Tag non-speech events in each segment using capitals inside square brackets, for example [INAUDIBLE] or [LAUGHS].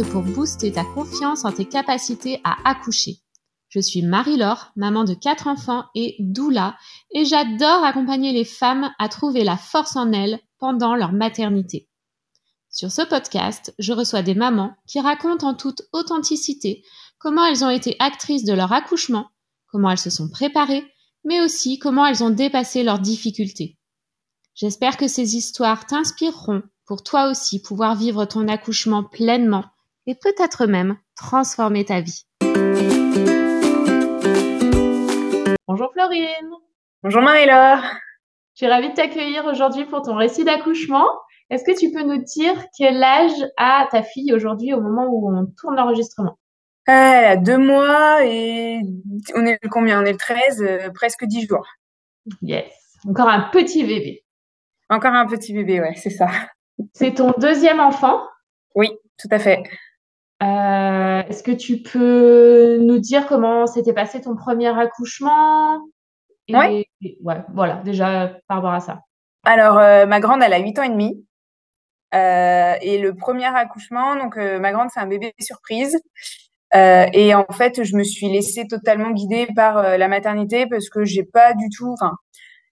Pour booster ta confiance en tes capacités à accoucher. Je suis Marie-Laure, maman de quatre enfants et doula, et j'adore accompagner les femmes à trouver la force en elles pendant leur maternité. Sur ce podcast, je reçois des mamans qui racontent en toute authenticité comment elles ont été actrices de leur accouchement, comment elles se sont préparées, mais aussi comment elles ont dépassé leurs difficultés. J'espère que ces histoires t'inspireront pour toi aussi pouvoir vivre ton accouchement pleinement et peut-être même transformer ta vie. Bonjour Florine. Bonjour Marie-Laure. Je suis ravie de t'accueillir aujourd'hui pour ton récit d'accouchement. Est-ce que tu peux nous dire quel âge a ta fille aujourd'hui au moment où on tourne l'enregistrement? Elle a deux mois et on est le combien? On est le 13, euh, presque 10 jours. Yes, encore un petit bébé. Encore un petit bébé, ouais, c'est ça. C'est ton deuxième enfant? Oui, tout à fait. Euh, Est-ce que tu peux nous dire comment s'était passé ton premier accouchement? Et, ouais. ouais. Voilà, déjà par rapport à ça. Alors, euh, ma grande, elle a 8 ans et demi. Euh, et le premier accouchement, donc ma grande, c'est un bébé surprise. Et en fait, je me suis laissée totalement guider par la maternité parce que j'ai pas du tout, enfin,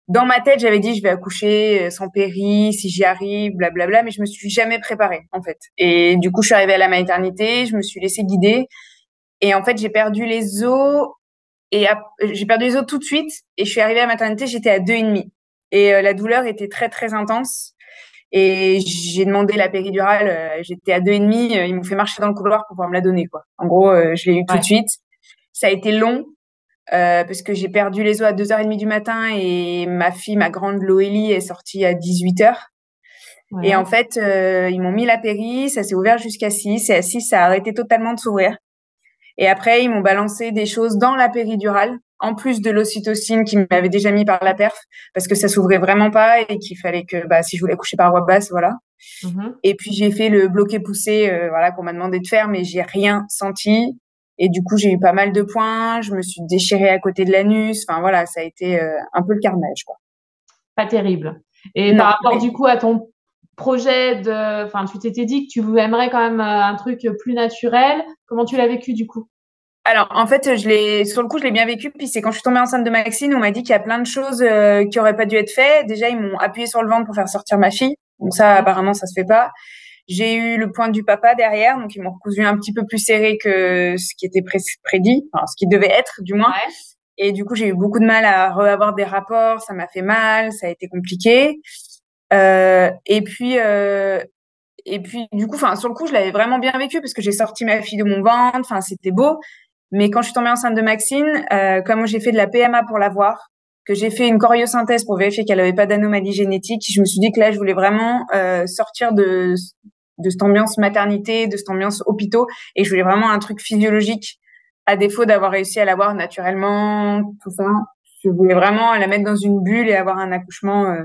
dans ma tête, j'avais dit je vais accoucher euh, sans péri, si j'y arrive, blablabla, mais je me suis jamais préparée en fait. Et du coup, je suis arrivée à la maternité, je me suis laissée guider, et en fait, j'ai perdu les os et j'ai perdu les os tout de suite. Et je suis arrivée à la maternité, j'étais à deux et demi, et euh, la douleur était très très intense. Et j'ai demandé la péridurale, euh, j'étais à deux et demi, ils m'ont fait marcher dans le couloir pour pouvoir me la donner quoi. En gros, je l'ai eu tout de suite. Ça a été long, euh, parce que j'ai perdu les os à 2h30 du matin et ma fille, ma grande Loélie, est sortie à 18h. Ouais. Et en fait, euh, ils m'ont mis la péri, ça s'est ouvert jusqu'à 6, et à 6, ça a arrêté totalement de s'ouvrir. Et après, ils m'ont balancé des choses dans la péridurale, en plus de l'ocytocine qu'ils m'avaient déjà mis par la perf, parce que ça s'ouvrait vraiment pas et qu'il fallait que, bah, si je voulais coucher par voie basse, voilà. Mmh. Et puis, j'ai fait le bloqué poussé, euh, voilà, qu'on m'a demandé de faire, mais j'ai rien senti. Et du coup, j'ai eu pas mal de points, je me suis déchirée à côté de l'anus. Enfin voilà, ça a été euh, un peu le carnage, quoi. Pas terrible. Et non, par rapport mais... du coup à ton projet de, enfin, tu t'étais dit que tu aimerais quand même un truc plus naturel. Comment tu l'as vécu du coup? Alors, en fait, je l'ai, sur le coup, je l'ai bien vécu. Puis c'est quand je suis tombée enceinte de Maxine, on m'a dit qu'il y a plein de choses euh, qui auraient pas dû être faites. Déjà, ils m'ont appuyé sur le ventre pour faire sortir ma fille. Donc ça, apparemment, ça se fait pas. J'ai eu le point du papa derrière, donc ils m'ont recousu un petit peu plus serré que ce qui était pré prédit, enfin ce qui devait être du moins. Ouais. Et du coup, j'ai eu beaucoup de mal à reavoir des rapports, ça m'a fait mal, ça a été compliqué. Euh, et puis, euh, et puis du coup, enfin sur le coup, je l'avais vraiment bien vécu parce que j'ai sorti ma fille de mon ventre, enfin c'était beau. Mais quand je suis tombée enceinte de Maxine, euh, comme j'ai fait de la PMA pour l'avoir, que j'ai fait une choriosynthèse pour vérifier qu'elle n'avait pas d'anomalie génétique, je me suis dit que là, je voulais vraiment euh, sortir de de cette ambiance maternité, de cette ambiance hôpitaux, et je voulais vraiment un truc physiologique, à défaut d'avoir réussi à l'avoir naturellement, tout ça. Je voulais vraiment la mettre dans une bulle et avoir un accouchement euh,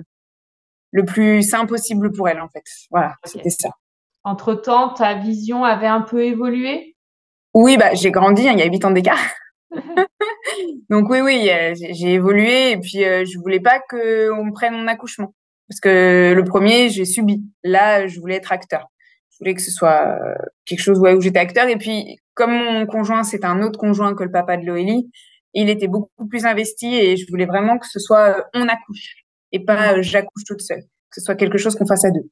le plus sain possible pour elle, en fait. Voilà, okay. c'était ça. Entre-temps, ta vision avait un peu évolué? Oui, bah, j'ai grandi, hein, il y a huit ans d'écart. [LAUGHS] Donc oui, oui, j'ai évolué et puis euh, je voulais pas qu'on me prenne mon accouchement. Parce que le premier, j'ai subi. Là, je voulais être acteur je voulais que ce soit quelque chose ouais, où j'étais acteur. Et puis, comme mon conjoint, c'est un autre conjoint que le papa de Loélie, il était beaucoup plus investi et je voulais vraiment que ce soit on accouche et pas j'accouche toute seule. Que ce soit quelque chose qu'on fasse à deux.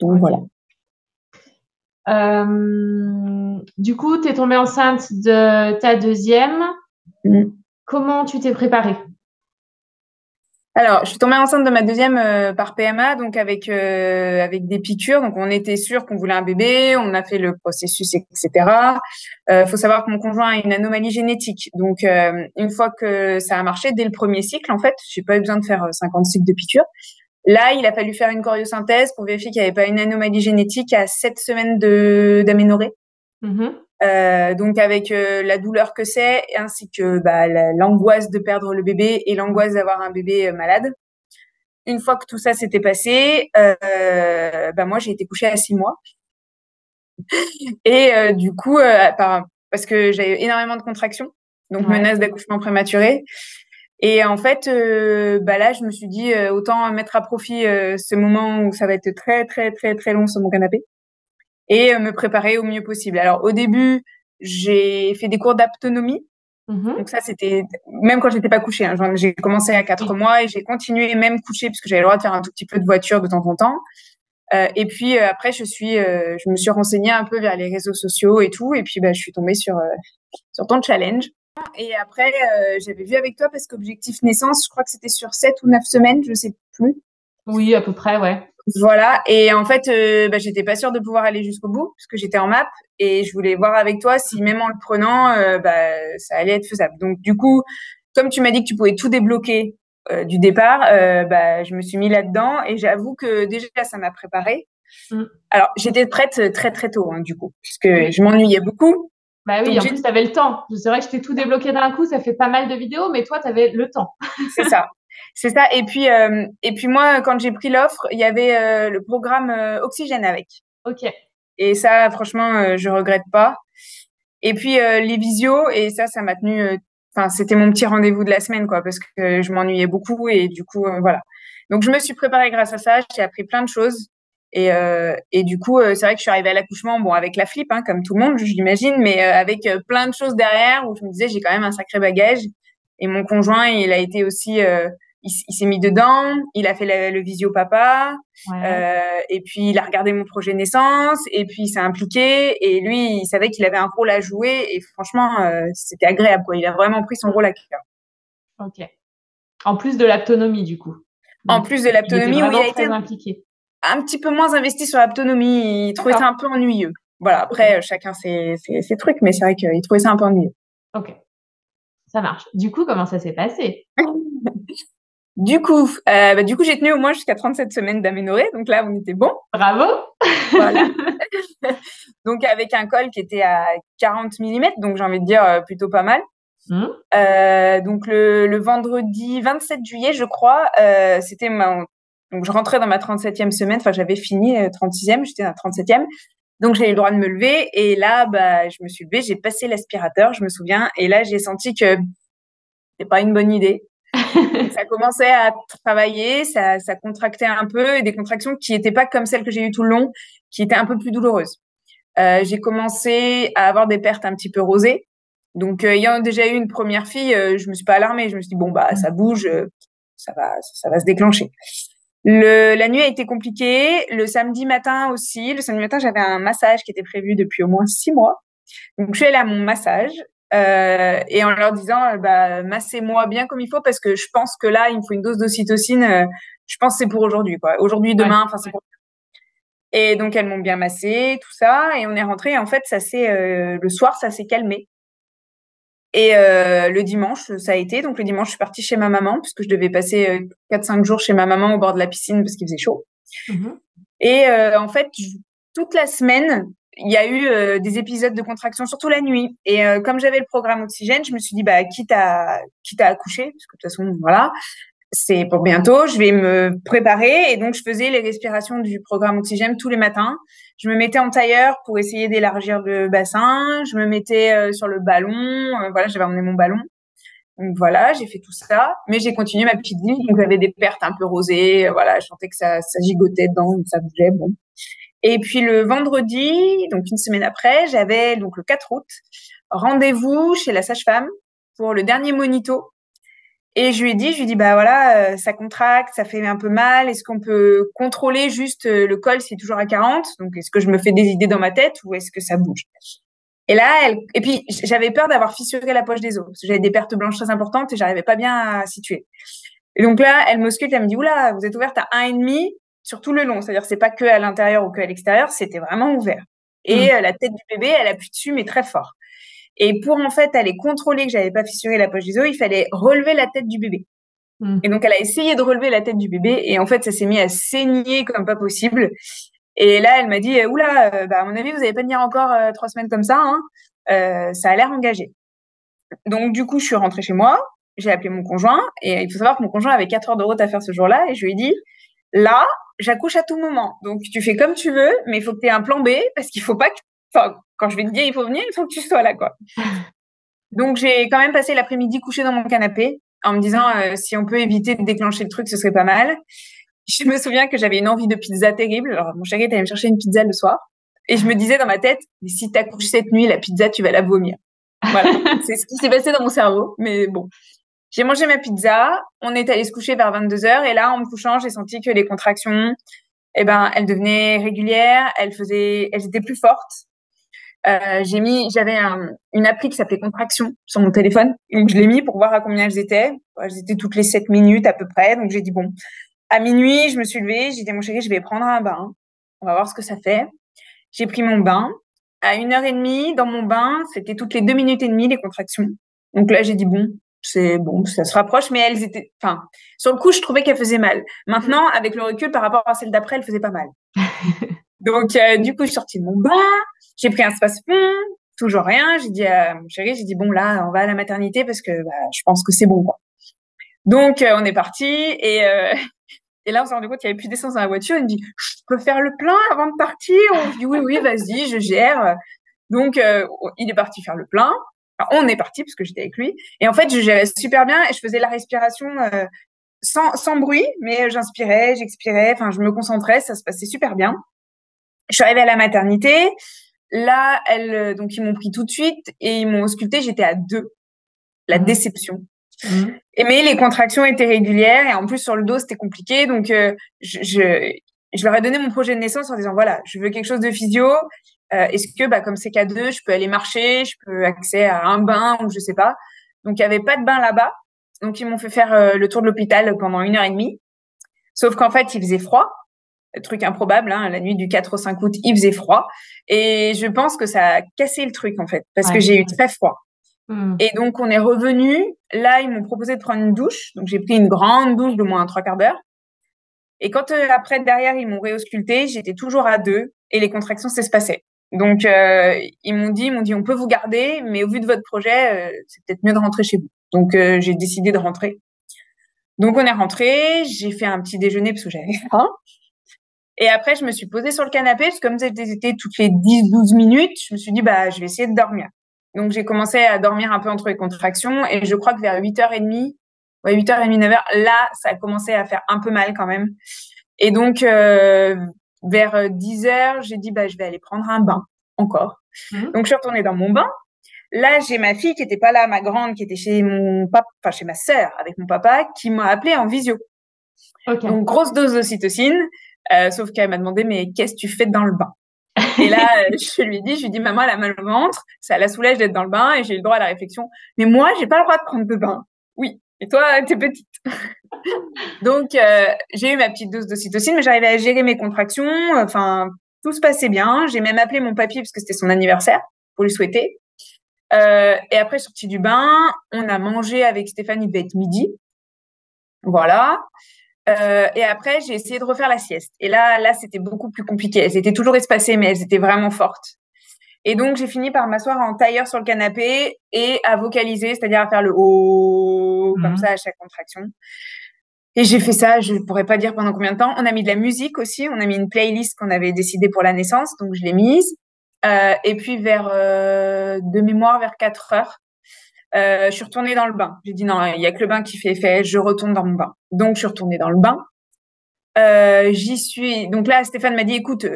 Donc voilà. Euh, du coup, tu es tombée enceinte de ta deuxième. Mmh. Comment tu t'es préparée? Alors, je suis tombée enceinte de ma deuxième euh, par PMA, donc avec euh, avec des piqûres. Donc, on était sûr qu'on voulait un bébé. On a fait le processus, etc. Euh, faut savoir que mon conjoint a une anomalie génétique. Donc, euh, une fois que ça a marché, dès le premier cycle, en fait, j'ai pas eu besoin de faire 50 cycles de piqûres. Là, il a fallu faire une choriosynthèse pour vérifier qu'il n'y avait pas une anomalie génétique à 7 semaines de d'aménorrhée. Mmh. Euh, donc avec euh, la douleur que c'est, ainsi que bah, l'angoisse de perdre le bébé et l'angoisse d'avoir un bébé euh, malade. Une fois que tout ça s'était passé, euh, bah, moi j'ai été couchée à six mois. [LAUGHS] et euh, du coup, par, parce que j'avais énormément de contractions, donc ouais. menace d'accouchement prématuré. Et en fait, bah là, je me suis dit autant mettre à profit ce moment où ça va être très très très très long sur mon canapé. Et me préparer au mieux possible. Alors au début, j'ai fait des cours d'autonomie. Mmh Donc ça, c'était même quand j'étais pas couchée. Hein, j'ai commencé à quatre mois et j'ai continué même couchée puisque j'avais le droit de faire un tout petit peu de voiture de temps en temps. Euh, et puis euh, après, je suis, euh, je me suis renseignée un peu vers les réseaux sociaux et tout. Et puis, bah, je suis tombée sur sur ton challenge. Et après, j'avais vu avec toi parce qu'objectif naissance, je crois que c'était sur 7 ou 9 semaines, je sais plus. Oui, à peu près, ouais. Voilà. Et en fait, euh, bah, j'étais pas sûre de pouvoir aller jusqu'au bout parce que j'étais en map et je voulais voir avec toi si même en le prenant, euh, bah, ça allait être faisable. Donc du coup, comme tu m'as dit que tu pouvais tout débloquer euh, du départ, bah, je me suis mis là-dedans et j'avoue que déjà ça m'a préparée. Mm. Alors j'étais prête très très tôt hein, du coup puisque je m'ennuyais beaucoup. Bah oui, en plus, tu avais le temps. C'est vrai que je t'ai tout débloqué d'un coup, ça fait pas mal de vidéos, mais toi, tu avais le temps. C'est ça. [LAUGHS] C'est ça. Et puis, euh, et puis moi, quand j'ai pris l'offre, il y avait euh, le programme euh, Oxygène avec. Ok. Et ça, franchement, je regrette pas. Et puis les visios, et ça, ça m'a tenu. Enfin, c'était mon petit rendez-vous de la semaine, quoi, parce que je m'ennuyais beaucoup et du coup, voilà. Donc, je me suis préparée grâce à ça. J'ai appris plein de choses. Et, et du coup, c'est vrai que je suis arrivée à l'accouchement, bon, avec la flip, hein, comme tout le monde, j'imagine, mais avec plein de choses derrière où je me disais, j'ai quand même un sacré bagage. Et mon conjoint, il a été aussi il, s'est mis dedans, il a fait le, visio papa, euh, et puis il a regardé mon projet naissance, et puis il s'est impliqué, et lui, il savait qu'il avait un rôle à jouer, et franchement, euh, c'était agréable, quoi. Il a vraiment pris son rôle à cœur. Ok. En plus de l'autonomie, du coup. en plus de l'autonomie, oui, il a été impliqué. un petit peu moins investi sur l'autonomie. Il trouvait ça un peu ennuyeux. Voilà, après, chacun ses, ses, ses, trucs, mais c'est vrai qu'il trouvait ça un peu ennuyeux. Ok. Ça marche. Du coup, comment ça s'est passé? [LAUGHS] Du coup, euh, bah, du coup, j'ai tenu au moins jusqu'à 37 semaines d'aménorrhée. Donc là, on était bon. Bravo. Voilà. [LAUGHS] [LAUGHS] donc avec un col qui était à 40 mm, donc j'ai envie de dire euh, plutôt pas mal. Mmh. Euh, donc le, le, vendredi 27 juillet, je crois, euh, c'était ma... Donc je rentrais dans ma 37e semaine, enfin j'avais fini 36e, euh, j'étais à 37e. Donc j'ai eu le droit de me lever et là, bah, je me suis levée, j'ai passé l'aspirateur, je me souviens, et là j'ai senti que c'était pas une bonne idée ça commençait à travailler, ça, ça contractait un peu, et des contractions qui n'étaient pas comme celles que j'ai eues tout le long, qui étaient un peu plus douloureuses. Euh, j'ai commencé à avoir des pertes un petit peu rosées. Donc, euh, ayant déjà eu une première fille, euh, je me suis pas alarmée. Je me suis dit bon bah ça bouge, euh, ça va, ça va se déclencher. Le, la nuit a été compliquée. Le samedi matin aussi. Le samedi matin, j'avais un massage qui était prévu depuis au moins six mois. Donc, je suis allée à mon massage. Euh, et en leur disant euh, bah, massez-moi bien comme il faut parce que je pense que là il me faut une dose d'ocytocine euh, je pense que c'est pour aujourd'hui quoi. Aujourd'hui demain enfin c'est pour et donc elles m'ont bien massé tout ça et on est rentré en fait ça s'est le soir ça s'est calmé. Et le dimanche ça a été. Donc le dimanche je suis partie chez ma maman puisque je devais passer 4-5 jours chez ma maman au bord de la piscine parce qu'il faisait chaud. Mmh et en fait toute la semaine il y a eu euh, des épisodes de contraction, surtout la nuit. Et euh, comme j'avais le programme oxygène, je me suis dit, bah, quitte à, quitte à accoucher, parce que de toute façon, voilà, c'est pour bientôt, je vais me préparer. Et donc, je faisais les respirations du programme oxygène tous les matins. Je me mettais en tailleur pour essayer d'élargir le bassin. Je me mettais euh, sur le ballon. voilà, j'avais emmené mon ballon. Donc voilà, j'ai fait tout ça, mais j'ai continué ma petite vie. Donc j'avais des pertes un peu rosées, voilà, je sentais que ça, ça gigotait dedans, ça bougeait, bon. Et puis le vendredi, donc une semaine après, j'avais donc le 4 août rendez-vous chez la sage-femme pour le dernier monito. Et je lui ai dit, je lui ai dit, bah voilà, euh, ça contracte, ça fait un peu mal. Est-ce qu'on peut contrôler juste euh, le col, c'est toujours à 40 Donc est-ce que je me fais des idées dans ma tête ou est-ce que ça bouge? Et là, elle, et puis j'avais peur d'avoir fissuré la poche des os j'avais des pertes blanches très importantes et j'arrivais pas bien à situer. Et donc là, elle m'ausculte, elle me dit, oula, vous êtes ouverte à un et demi sur tout le long. C'est-à-dire, c'est pas que à l'intérieur ou que à l'extérieur, c'était vraiment ouvert. Et mmh. euh, la tête du bébé, elle appuie dessus, mais très fort. Et pour en fait aller contrôler que j'avais pas fissuré la poche des os, il fallait relever la tête du bébé. Mmh. Et donc elle a essayé de relever la tête du bébé et en fait ça s'est mis à saigner comme pas possible. Et là elle m'a dit oula, euh, bah, à mon avis vous allez pas tenir encore euh, trois semaines comme ça, hein. euh, ça a l'air engagé. Donc du coup je suis rentrée chez moi, j'ai appelé mon conjoint et il faut savoir que mon conjoint avait quatre heures de route à faire ce jour-là et je lui ai dit là j'accouche à tout moment. Donc, tu fais comme tu veux, mais il faut que tu aies un plan B parce qu'il faut pas que, enfin, quand je vais te dire il faut venir, il faut que tu sois là, quoi. [LAUGHS] Donc, j'ai quand même passé l'après-midi couché dans mon canapé en me disant euh, si on peut éviter de déclencher le truc, ce serait pas mal. Je me souviens que j'avais une envie de pizza terrible. Alors, mon chéri est allé me chercher une pizza le soir. Et je me disais dans ma tête, mais si t'accouches cette nuit, la pizza, tu vas la vomir. Voilà, [LAUGHS] c'est ce qui s'est passé dans mon cerveau. Mais bon, j'ai mangé ma pizza, on est allé se coucher vers 22h et là, en me couchant, j'ai senti que les contractions, eh ben, elles devenaient régulières, elles faisaient, elles étaient plus fortes. Euh, j'avais une appli qui s'appelait Contraction sur mon téléphone, donc je l'ai mis pour voir à combien elles étaient. Elles étaient toutes les 7 minutes à peu près, donc j'ai dit bon. À minuit, je me suis levée, j'ai dit mon chéri, je vais prendre un bain, on va voir ce que ça fait. J'ai pris mon bain. À une heure et demie, dans mon bain, c'était toutes les deux minutes et demie les contractions. Donc là, j'ai dit bon, c'est bon, ça se rapproche, mais elles étaient, enfin, sur le coup, je trouvais qu'elles faisaient mal. Maintenant, avec le recul par rapport à celle d'après, elles faisaient pas mal. [LAUGHS] Donc, euh, du coup, je suis sortie de mon bain, j'ai pris un space-fond, toujours rien. J'ai dit à mon chéri, j'ai dit bon là, on va à la maternité parce que bah, je pense que c'est bon. Quoi. Donc, euh, on est parti et euh, [LAUGHS] et là, on s'est rendu compte qu'il n'y avait plus d'essence dans la voiture. Il me dit, je peux faire le plein avant de partir On dit oui, oui, vas-y, je gère. Donc, il est parti faire le plein on est parti parce que j'étais avec lui. Et en fait, je gérais super bien et je faisais la respiration euh, sans, sans bruit, mais j'inspirais, j'expirais, enfin, je me concentrais, ça se passait super bien. Je suis arrivée à la maternité. Là, elle, euh, donc ils m'ont pris tout de suite et ils m'ont ausculté. J'étais à deux. La mmh. déception. Mmh. Et mais les contractions étaient régulières et en plus sur le dos c'était compliqué. Donc euh, je, je, je leur ai donné mon projet de naissance en disant voilà, je veux quelque chose de physio. Euh, est-ce que, bah, comme c'est K2, je peux aller marcher, je peux accéder à un bain ou je sais pas. Donc, il n'y avait pas de bain là-bas. Donc, ils m'ont fait faire euh, le tour de l'hôpital pendant une heure et demie. Sauf qu'en fait, il faisait froid. Truc improbable, hein, la nuit du 4 au 5 août, il faisait froid. Et je pense que ça a cassé le truc, en fait, parce que j'ai eu très froid. Mmh. Et donc, on est revenu. Là, ils m'ont proposé de prendre une douche. Donc, j'ai pris une grande douche de moins trois quarts d'heure. Et quand euh, après, derrière, ils m'ont réausculté, j'étais toujours à deux et les contractions s'espaçaient. Donc, euh, ils m'ont dit, ils m'ont dit, on peut vous garder, mais au vu de votre projet, euh, c'est peut-être mieux de rentrer chez vous. Donc, euh, j'ai décidé de rentrer. Donc, on est rentré. J'ai fait un petit déjeuner parce que j'avais faim. Et après, je me suis posée sur le canapé parce que comme c'était toutes les 10-12 minutes, je me suis dit, bah, je vais essayer de dormir. Donc, j'ai commencé à dormir un peu entre les contractions et je crois que vers 8h30, ouais, 8h30, 9h, là, ça a commencé à faire un peu mal quand même. Et donc, euh, vers 10 euh, heures, j'ai dit, bah, je vais aller prendre un bain encore. Mmh. Donc, je suis retournée dans mon bain. Là, j'ai ma fille qui était pas là, ma grande, qui était chez mon papa, enfin, chez ma sœur avec mon papa, qui m'a appelée en visio. Donc, grosse dose d'ocytocine. Euh, sauf qu'elle m'a demandé, mais qu'est-ce que tu fais dans le bain? Et là, euh, [LAUGHS] je lui dit, je lui dit, maman, elle a mal au ventre, ça la soulage d'être dans le bain, et j'ai eu le droit à la réflexion. Mais moi, j'ai pas le droit de prendre de bain. Oui. Et toi, t'es petite. [LAUGHS] Donc, euh, j'ai eu ma petite dose d'ocytocine, mais j'arrivais à gérer mes contractions. Enfin, tout se passait bien. J'ai même appelé mon papy parce que c'était son anniversaire pour lui souhaiter. Euh, et après, sorti du bain, on a mangé avec Stéphanie, il devait être midi. Voilà. Euh, et après, j'ai essayé de refaire la sieste. Et là, là, c'était beaucoup plus compliqué. Elles étaient toujours espacées, mais elles étaient vraiment fortes. Et donc, j'ai fini par m'asseoir en tailleur sur le canapé et à vocaliser, c'est-à-dire à faire le haut, comme mmh. ça, à chaque contraction. Et j'ai fait ça, je ne pourrais pas dire pendant combien de temps. On a mis de la musique aussi, on a mis une playlist qu'on avait décidé pour la naissance, donc je l'ai mise. Euh, et puis vers, euh, de mémoire, vers 4 heures, euh, je suis retournée dans le bain. J'ai dit non, il y a que le bain qui fait effet, je retourne dans mon bain. Donc je suis retournée dans le bain. Euh, j'y suis. Donc là, Stéphane m'a dit, écoute,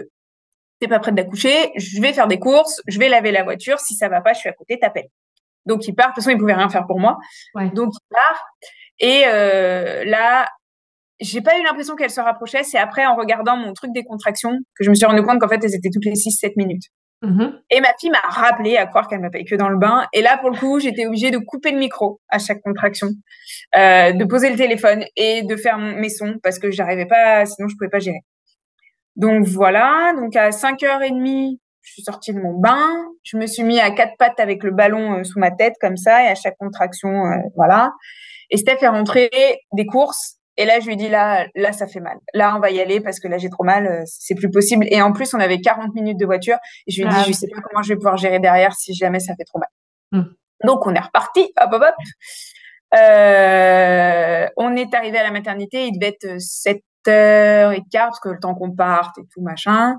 t'es pas prête d'accoucher, je vais faire des courses, je vais laver la voiture, si ça va pas, je suis à côté, t'appelles. Donc il part, de toute façon il pouvait rien faire pour moi. Donc il part et euh, là j'ai pas eu l'impression qu'elle se rapprochait, c'est après en regardant mon truc des contractions que je me suis rendu compte qu'en fait elles étaient toutes les 6 7 minutes. Mm-hmm. Et ma fille m'a rappelé à croire qu'elle m'appelait que dans le bain. Et là, pour le coup, j'étais obligée de couper le micro à chaque contraction, euh, de poser le téléphone et de faire mes sons parce que j'arrivais pas, sinon je pouvais pas gérer. Donc voilà, donc à 5h30, je suis sortie de mon bain, je me suis mis à quatre pattes avec le ballon euh, sous ma tête comme ça et à chaque contraction, euh, voilà. Et Steph est rentré des courses et là je lui dis là, là ça fait mal. Là on va y aller parce que là j'ai trop mal, euh, c'est plus possible. Et en plus on avait 40 minutes de voiture et je lui ai dit ah je sais pas comment je vais pouvoir gérer derrière si jamais ça fait trop mal. Hmm. Donc on est reparti, hop hop hop. on est arrivé à la maternité, il devait être 7 heures et quart, parce que le temps qu'on parte et tout, machin.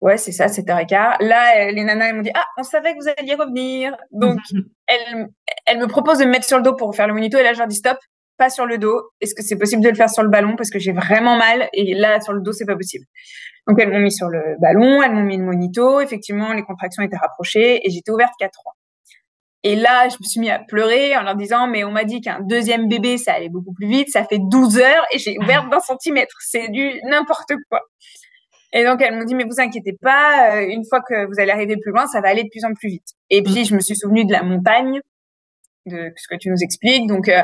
Ouais, c'est ça, 7 heures et quart. Là, les nanas, elles m'ont dit, ah, on savait que vous alliez revenir. Donc, [LAUGHS] elle, elle me propose de me mettre sur le dos pour faire le monito. Et là, je leur dis, stop, pas sur le dos. Est-ce que c'est possible de le faire sur le ballon parce que j'ai vraiment mal et là sur le dos c'est pas possible. Donc elles m'ont mis sur le ballon, elles m'ont mis le monito. Effectivement, les contractions étaient rapprochées et j'étais ouverte qu'à 3. Et là, je me suis mis à pleurer en leur disant, mais on m'a dit qu'un deuxième bébé, ça allait beaucoup plus vite, ça fait 12 heures et j'ai ouvert d'un centimètre. C'est du n'importe quoi. Et donc, elles m'ont dit, mais vous inquiétez pas, euh, une fois que vous allez arriver plus loin, ça va aller de plus en plus vite. Et puis, je me suis souvenue de la montagne, de ce que tu nous expliques. Donc, euh,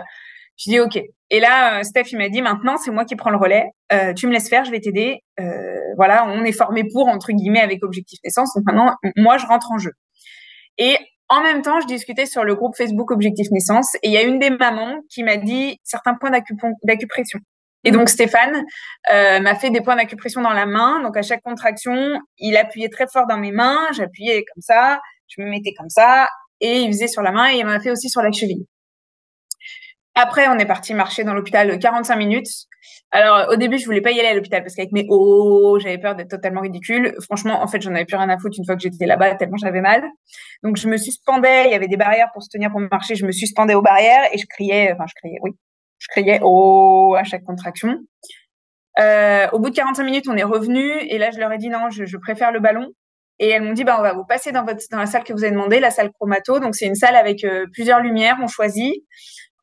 je dis, OK. Et là, euh, Steph, il m'a dit, maintenant, c'est moi qui prends le relais. Euh, tu me laisses faire, je vais t'aider. Euh, voilà, on est formé pour, entre guillemets, avec Objectif Naissance. Donc maintenant, moi, je rentre en jeu. Et en même temps, je discutais sur le groupe Facebook Objectif Naissance et il y a une des mamans qui m'a dit certains points d'acupression. Et donc Stéphane euh, m'a fait des points d'acupression dans la main. Donc à chaque contraction, il appuyait très fort dans mes mains. J'appuyais comme ça, je me mettais comme ça et il faisait sur la main et il m'a fait aussi sur la cheville. Après, on est parti marcher dans l'hôpital 45 minutes. Alors, au début, je voulais pas y aller à l'hôpital parce qu'avec mes hauts, j'avais peur d'être totalement ridicule. Franchement, en fait, j'en avais plus rien à foutre une fois que j'étais là-bas, tellement j'avais mal. Donc, je me suspendais. Il y avait des barrières pour se tenir pour marcher. Je me suspendais aux barrières et je criais, enfin, je criais, oui. Je criais oh à chaque contraction. Euh, au bout de 45 minutes, on est revenu et là, je leur ai dit non, je, préfère le ballon. Et elles m'ont dit, bah, on va vous passer dans la salle que vous avez demandé, la salle chromato. Donc, c'est une salle avec euh, plusieurs lumières, on choisit.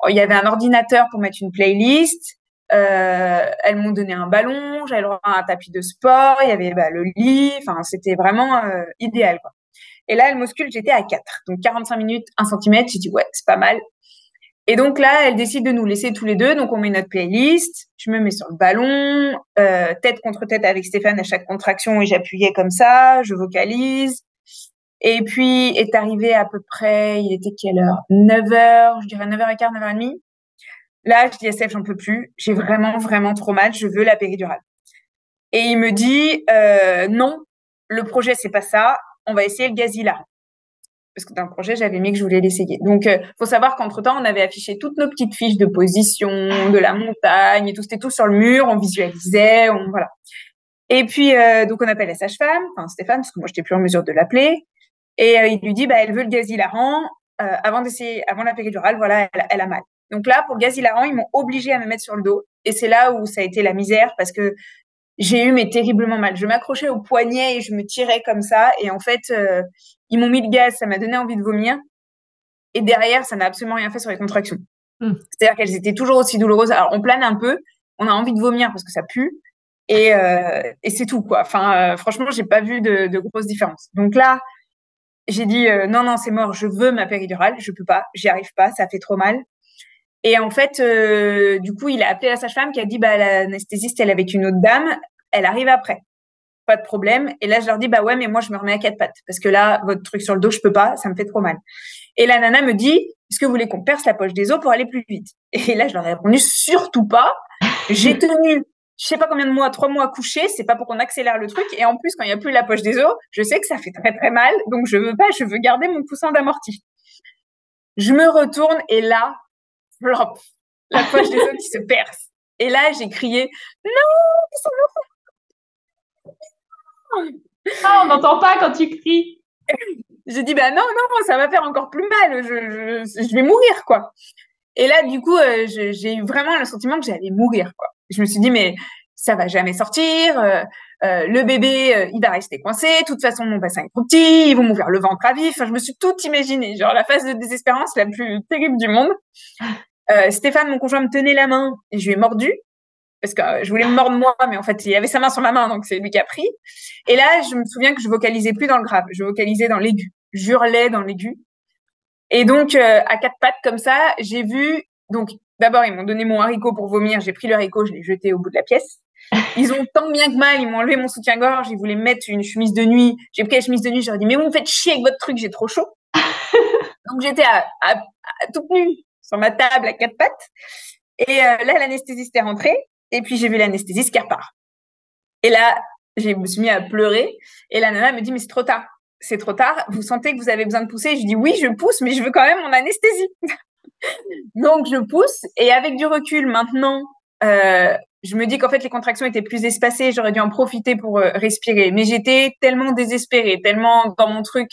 Oh, il y avait un ordinateur pour mettre une playlist. Euh, elles m'ont donné un ballon, j'avais un tapis de sport, il y avait bah, le lit, enfin c'était vraiment euh, idéal quoi. Et là, elle m'auscule, j'étais à 4. Donc 45 minutes, 1 cm, j'ai dit ouais, c'est pas mal. Et donc là, elle décide de nous laisser tous les deux, donc on met notre playlist, je me mets sur le ballon, euh, tête contre tête avec Stéphane à chaque contraction et j'appuyais comme ça, je vocalise. Et puis est arrivé à peu près, il était quelle heure? 9h, je dirais 9h15, 9h30. Là, je dis à Steph, j'en peux plus, j'ai vraiment, vraiment trop mal, je veux la péridurale. Et il me dit, euh, non, le projet, c'est pas ça, on va essayer le gazila. Parce que dans le projet, j'avais mis que je voulais l'essayer. Donc, euh, faut savoir qu'entre-temps, on avait affiché toutes nos petites fiches de position, de la montagne, et tout, c'était tout sur le mur, on visualisait, on, voilà. Et puis, euh, donc, on appelle la sage-femme, enfin Stéphane, parce que moi, j'étais plus en mesure de l'appeler. Et euh, il lui dit, bah, elle veut le gaz hilarant. Euh, avant d'essayer, avant la péridurale, voilà, elle, elle, a mal. Donc là, pour le gaz hilarant, ils m'ont obligé à me mettre sur le dos. Et c'est là où ça a été la misère parce que j'ai eu mais terriblement mal. Je m'accrochais au poignet et je me tirais comme ça. Et en fait, euh, ils m'ont mis le gaz, ça m'a donné envie de vomir. Et derrière, ça n'a absolument rien fait sur les contractions. Mmh. C'est-à-dire qu'elles étaient toujours aussi douloureuses. Alors, on plane un peu, on a envie de vomir parce que ça pue. Et, euh, et c'est tout, quoi. Enfin, euh, franchement, j'ai pas vu de, de grosses différences. Donc là, j'ai dit euh, non, non, c'est mort, je veux ma péridurale, je peux pas, j'y arrive pas, ça fait trop mal. Et en fait, euh, du coup, il a appelé la sage-femme qui a dit bah l'anesthésiste, elle avec une autre dame, elle arrive après, pas de problème. Et là, je leur dis bah ouais, mais moi je me remets à quatre pattes parce que là, votre truc sur le dos, je peux pas, ça me fait trop mal. Et la nana me dit est-ce que vous voulez qu'on perce la poche des os pour aller plus vite? Et là, je leur ai répondu surtout pas. J'ai tenu je sais pas combien de mois, trois mois couchés, c'est pas pour qu'on accélère le truc. Et en plus, quand il y a plus la poche des os, je sais que ça fait très très mal, donc je veux pas, je veux garder mon coussin d'amorti. Je me retourne et là, flop, la poche des os qui se perce. Et là, j'ai crié non, ça Ah, on n'entend pas quand tu cries. j'ai dit bah non non, ça va faire encore plus mal, je vais mourir quoi. Et là, du coup, euh, j'ai eu vraiment le sentiment que j'allais mourir quoi je me suis dit, mais ça va jamais sortir. Euh, euh, le bébé, euh, il va rester coincé. De toute façon, mon bassin est trop petit. Ils vont m'ouvrir le ventre à vif. Enfin, je me suis tout imaginé. Genre la phase de désespérance la plus terrible du monde. [LAUGHS] Euh, Stéphane, mon conjoint, me tenait la main et je lui ai mordu parce que je voulais me mordre moi, mais en fait, il avait sa main sur ma main, donc c'est lui qui a pris. Et là, je me souviens que je vocalisais plus dans le grave, je vocalisais dans l'aigu, j'hurlais dans l'aigu. Et donc, à quatre pattes comme ça, j'ai vu donc D'abord, ils m'ont donné mon haricot pour vomir. J'ai pris le haricot, je l'ai jeté au bout de la pièce. [LAUGHS] Ils ont tant bien que mal, ils m'ont enlevé mon soutien-gorge, ils voulaient mettre une chemise de nuit. J'ai pris la chemise de nuit, je leur ai dit, mais vous me faites chier avec votre truc, j'ai trop chaud. [LAUGHS] Donc j'étais à, à, toute nue sur ma table à quatre pattes. Et euh, là, l'anesthésiste est rentrée, et puis j'ai vu l'anesthésiste qui repart. Et là, je me suis mis à pleurer, et la nana me dit, mais c'est trop tard. C'est trop tard, vous sentez que vous avez besoin de pousser? Je dis, oui, je pousse, mais je veux quand même mon anesthésie. [LAUGHS] Donc, je pousse. Et avec du recul, maintenant, euh, je me dis qu'en fait, les contractions étaient plus espacées. J'aurais dû en profiter pour euh, respirer. Mais j'étais tellement désespérée, tellement dans mon truc.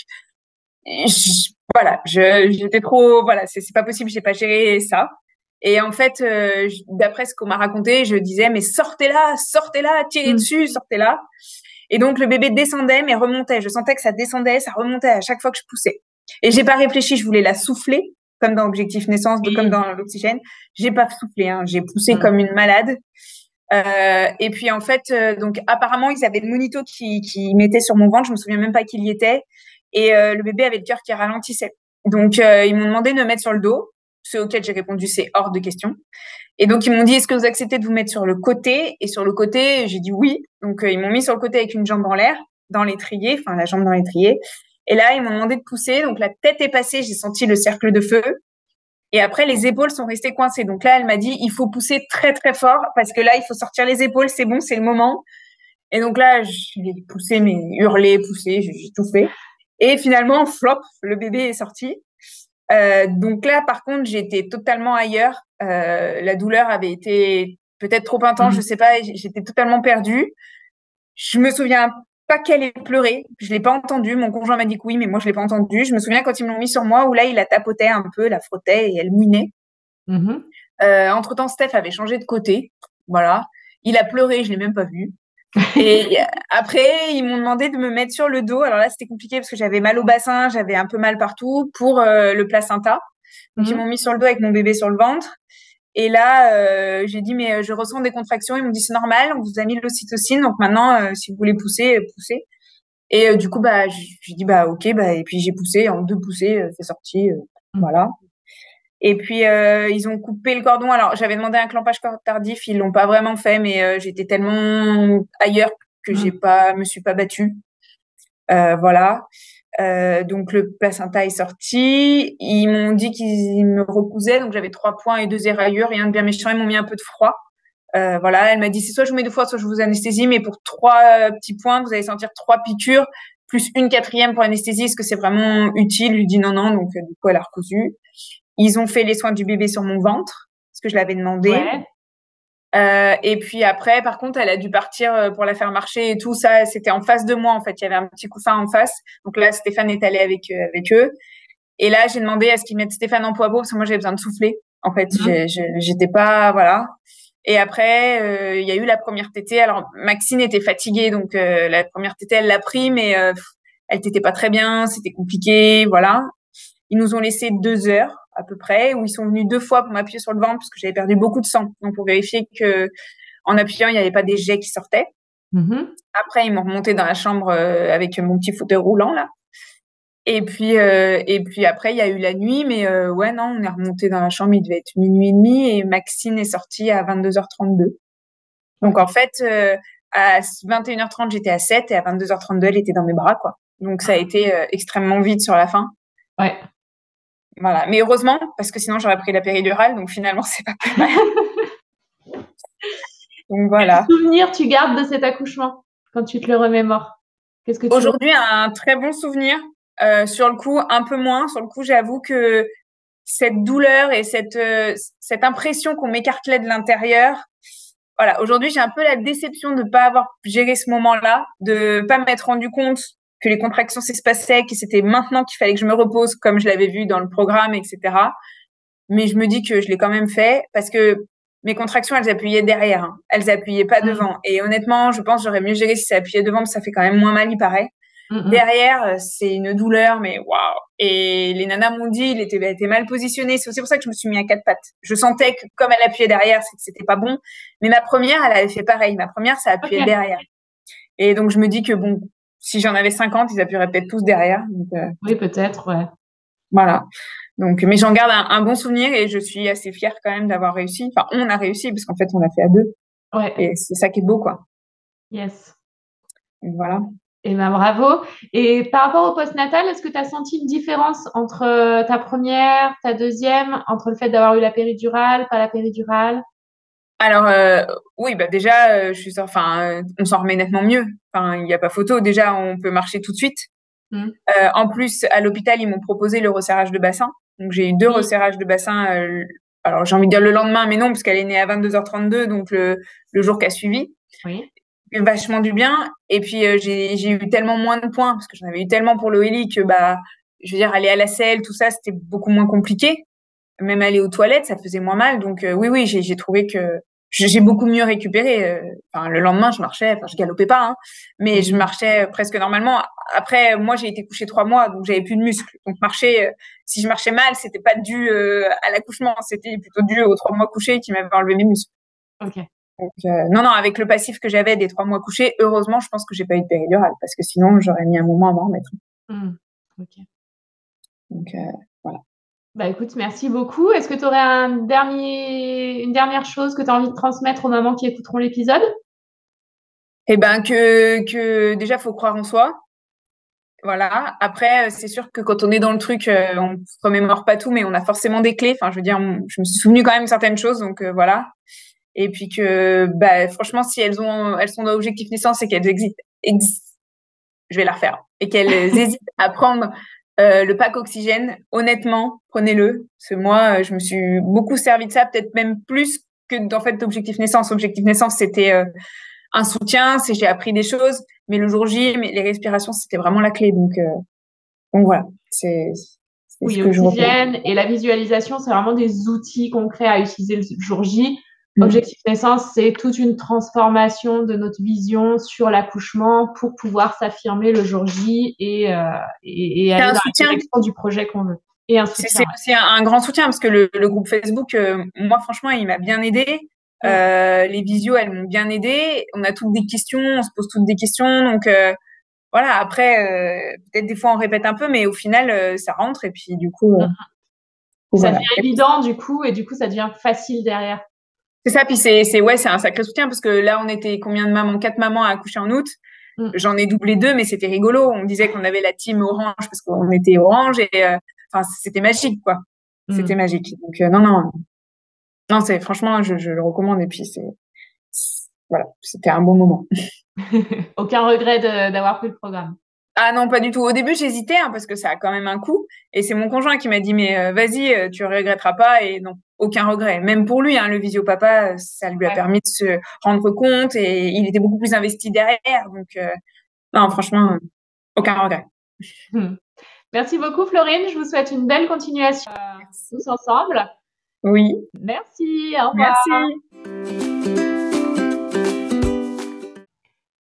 Je, voilà, j'étais trop. Voilà, c'est pas possible, j'ai pas géré ça. Et en fait, euh, d'après ce qu'on m'a raconté, je disais, mais sortez-la, sortez-la, tirez mm. dessus, sortez-la. Et donc, le bébé descendait, mais remontait. Je sentais que ça descendait, ça remontait à chaque fois que je poussais. Et j'ai pas réfléchi, je voulais la souffler, comme dans Objectif Naissance, comme dans l'oxygène. J'ai pas soufflé, hein. j'ai poussé mm. comme une malade. Euh, et puis en fait, euh, donc apparemment ils avaient le monito qui, qui mettait sur mon ventre, je me souviens même pas qu'il y était, et euh, le bébé avait le cœur qui ralentissait. Donc ils m'ont demandé de me mettre sur le dos ce auquel j'ai répondu, c'est hors de question. Et donc, ils m'ont dit, est-ce que vous acceptez de vous mettre sur le côté? Et sur le côté, j'ai dit oui. Donc, ils m'ont mis sur le côté avec une jambe en l'air, dans l'étrier, enfin, la jambe dans l'étrier. Et là, ils m'ont demandé de pousser. Donc, la tête est passée, j'ai senti le cercle de feu. Et après, les épaules sont restées coincées. Donc là, elle m'a dit, il faut pousser très, très fort parce que là, il faut sortir les épaules. C'est bon, c'est le moment. Et donc là, j'ai poussé, mais hurlé, poussé, j'ai tout fait. Et finalement, flop, le bébé est sorti. Euh, donc là, par contre, j'étais totalement ailleurs. Euh, la douleur avait été peut-être trop intense, je mhm. sais pas. J'étais totalement perdue. Je me souviens pas qu'elle ait pleuré. Je l'ai pas entendu. Mon conjoint m'a dit que oui, mais moi je l'ai pas entendu. Je me souviens quand ils m'ont mis sur moi où là il la tapotait un peu, la frottait et elle mouinait. Mhm. Euh, entre temps, Steph avait changé de côté. Voilà. Il a pleuré, je l'ai même pas vu. Et [LAUGHS] après, ils m'ont demandé de me mettre sur le dos. Alors là, c'était compliqué parce que j'avais mal au bassin, j'avais un peu mal partout pour euh, le placenta. Donc, ils mhm. m'ont mis sur le dos avec mon bébé sur le ventre. Et là, euh, j'ai dit, mais euh, je ressens des contractions. Ils m'ont dit, c'est normal, on vous a mis l'ocytocine. Donc maintenant, si vous voulez pousser, poussez. Et du coup, bah, j'ai dit, bah, ok, bah, et puis j'ai poussé, en deux poussées, c'est sorti. Mhm. Voilà. Et puis euh, ils ont coupé le cordon. Alors j'avais demandé un clampage tardif, ils l'ont pas vraiment fait, mais euh, j'étais tellement ailleurs que j'ai mmh. pas, me suis pas battue. Euh, voilà. Euh, donc le placenta est sorti. Ils m'ont dit qu'ils me recousaient, donc j'avais trois points et deux éraillures, rien de bien méchant. Ils m'ont mis un peu de froid. Euh, voilà, elle m'a dit c'est soit je vous mets deux fois, soit je vous anesthésie, mais pour trois petits points, vous allez sentir trois piqûres plus une quatrième pour anesthésie. Est-ce que c'est vraiment utile? Je lui dis non non, donc du coup elle a recousu. Ils ont fait les soins du bébé sur mon ventre, ce que je l'avais demandé. Euh, et puis après, par contre, elle a dû partir euh, pour la faire marcher et tout ça. C'était en face de moi, en fait. Il y avait un petit coussin en face. Donc là, Stéphane est allé avec, euh, avec eux. Et là, j'ai demandé à ce qu'ils mettent Stéphane en poids parce que moi, j'avais besoin de souffler. En fait, mmh. j'étais pas, voilà. Et après, il y a eu la première tétée. Alors, Maxine était fatiguée, donc la première tétée, elle l'a pris, mais elle t'était pas très bien, c'était compliqué, voilà. Ils nous ont laissé deux heures à peu près, où ils sont venus deux fois pour m'appuyer sur le ventre parce que j'avais perdu beaucoup de sang. Donc pour vérifier que en appuyant, il n'y avait pas des jets qui sortaient. Mm-hmm. Après, ils m'ont remonté dans la chambre euh, avec mon petit fauteuil roulant là. Et puis euh, et puis après, il y a eu la nuit, mais euh, ouais non, on est remonté dans la chambre, il devait être minuit et demi et Maxine est sortie à 22h32. Donc en fait, à 21h30, j'étais à 7 et à 22h32, elle était dans mes bras quoi. Donc ça a été extrêmement vite sur la fin. Ouais. Voilà. Mais heureusement, parce que sinon j'aurais pris la péridurale, donc finalement [LAUGHS] c'est pas plus mal. donc voilà. Quel souvenir tu gardes de cet accouchement quand tu te le remémores? Qu'est-ce que Aujourd'hui, un très bon souvenir. Euh, sur le coup, un peu moins. Sur le coup, j'avoue que cette douleur et cette, euh, cette impression qu'on m'écartelait de l'intérieur, voilà, aujourd'hui, j'ai un peu la déception de ne pas avoir géré ce moment-là, de ne pas m'être rendu compte que les contractions s'espaçaient, que c'était maintenant qu'il fallait que je me repose comme je l'avais vu dans le programme, etc. Mais je me dis que je l'ai quand même fait parce que mes contractions, elles appuyaient derrière, hein. elles appuyaient pas mmh. devant. Et honnêtement, je pense j'aurais mieux géré si ça appuyait devant, parce que ça fait quand même moins mal, il paraît. Mmh, mmh. Derrière, euh, c'est une douleur, mais waouh. Et les nanas m'ont dit, il était, était mal positionné. C'est aussi pour ça que je me suis mis à quatre pattes. Je sentais que comme elle appuyait derrière, c'était pas bon. Mais ma première, elle avait fait pareil. Ma première, ça appuyait derrière. Et donc je me dis que bon, si j'en avais 50, ils appuieraient peut-être tous derrière. Euh, oui, peut-être, ouais. Voilà. Donc, mais j'en garde un, bon souvenir et je suis assez fière quand même d'avoir réussi. Enfin, on a réussi parce qu'en fait, on l'a fait à deux. Ouais. Et c'est ça qui est beau, quoi. Yes. voilà. Et ben bravo. Et par rapport au postnatal, est-ce que tu as senti une différence entre euh, ta première, ta deuxième, entre le fait d'avoir eu la péridurale, pas la péridurale? Alors euh, oui, bah déjà, euh, je suis, enfin, euh, on s'en remet nettement mieux. Enfin, il n'y a pas photo. Déjà, on peut marcher tout de suite. Mmh. en plus, à l'hôpital, ils m'ont proposé le resserrage de bassin. Donc j'ai eu deux resserrages de bassin. alors j'ai envie de dire le lendemain, mais non, parce qu'elle est née à 22h32, donc le, le jour qui a suivi. Oui. Vachement du bien. Et puis j'ai eu tellement moins de points parce que j'en avais eu tellement pour l'OELI que bah, je veux dire, aller à la selle, tout ça, c'était beaucoup moins compliqué. même aller aux toilettes, ça faisait moins mal. Donc oui, oui, j'ai trouvé que j'ai beaucoup mieux récupéré. Euh, enfin, le lendemain, je marchais, enfin, je galopais pas, hein, mais je mhm. marchais presque normalement. Après, moi, j'ai été couchée trois mois, donc j'avais plus de muscles. Donc marcher, euh, si je marchais mal, c'était pas dû euh, à l'accouchement, c'était plutôt dû aux trois mois couchés qui m'avaient enlevé mes muscles. Ok. Donc, non, non, avec le passif que j'avais des trois mois couchés, heureusement, je pense que j'ai pas eu de péridurale, parce que sinon, j'aurais mis un moment à m'en remettre. Mmh. Ok. Donc voilà. Bah écoute, merci beaucoup. Est-ce que tu aurais un dernier, une dernière chose que tu as envie de transmettre aux mamans qui écouteront l'épisode? Eh ben que, que déjà faut croire en soi. Voilà. Après, c'est sûr que quand on est dans le truc, euh, on ne remémore pas tout, mais on a forcément des clés. Enfin, je veux dire, je me suis souvenu quand même certaines choses, donc euh, voilà. Et puis que, bah, franchement, si elles ont, elles sont dans l'objectif naissance et qu'elles existent, je vais la refaire, et qu'elles [LAUGHS] hésitent à prendre euh, le pack oxygène, honnêtement, prenez-le. Parce moi, euh, je me suis beaucoup servi de ça, peut-être même plus que d'en fait d'objectif naissance. Objectif naissance, c'était euh, un soutien, c'est j'ai appris des choses, mais le jour J, mais les respirations, c'était vraiment la clé. Donc, donc voilà, c'est oui, l'oxygène et la visualisation, c'est vraiment des outils concrets à utiliser le jour J. Mm. Objectif naissance, c'est toute une transformation de notre vision sur l'accouchement pour pouvoir s'affirmer le jour J et, euh, et, et aller dans la direction du projet qu'on veut. Et un soutien. C'est un, grand soutien parce que le, le groupe Facebook, euh, moi franchement, il m'a bien aidé. Mm. Euh, les visios, elles m'ont bien aidé. On a toutes des questions, on se pose toutes des questions. Donc euh, voilà, après, peut-être des fois on répète un peu, mais au final, ça rentre et puis du coup. Mm-hmm. Ça devient évident du coup et du coup ça devient facile derrière. C'est ça, puis c'est, c'est, ouais, c'est un sacré soutien parce que là, on était combien de mamans? Quatre mamans à accoucher en août. Mm. J'en ai doublé deux, mais c'était rigolo. On disait qu'on avait la team orange parce qu'on était orange et euh, enfin, c'était magique, quoi. Mm. C'était magique. Donc, euh, non, non. Non, c'est, franchement, je, je, le recommande et puis c'est, voilà, c'était un bon moment. [LAUGHS] Aucun regret d'avoir pris le programme. Ah non, pas du tout. Au début, j'hésitais hein, parce que ça a quand même un coût. Et c'est mon conjoint qui m'a dit, mais euh, vas-y, euh, tu regretteras pas. Et non, aucun regret. Même pour lui, hein, le visio papa, ça lui a permis de se rendre compte et il était beaucoup plus investi derrière. Donc, euh, non, franchement, aucun regret. Merci beaucoup, Florine. Je vous souhaite une belle continuation tous ensemble. Oui. Merci. Au revoir. Merci.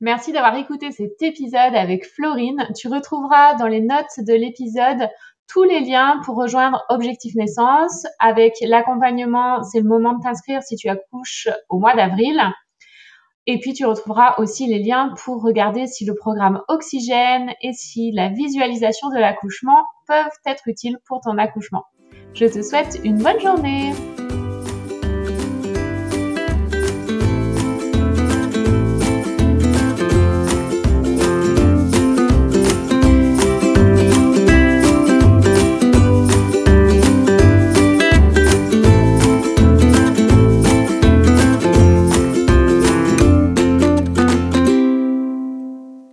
Merci d'avoir écouté cet épisode avec Florine. Tu retrouveras dans les notes de l'épisode tous les liens pour rejoindre Objectif Naissance. Avec l'accompagnement, c'est le moment de t'inscrire si tu accouches au mois d'avril. Et puis tu retrouveras aussi les liens pour regarder si le programme Oxygène et si la visualisation de l'accouchement peuvent être utiles pour ton accouchement. Je te souhaite une bonne journée.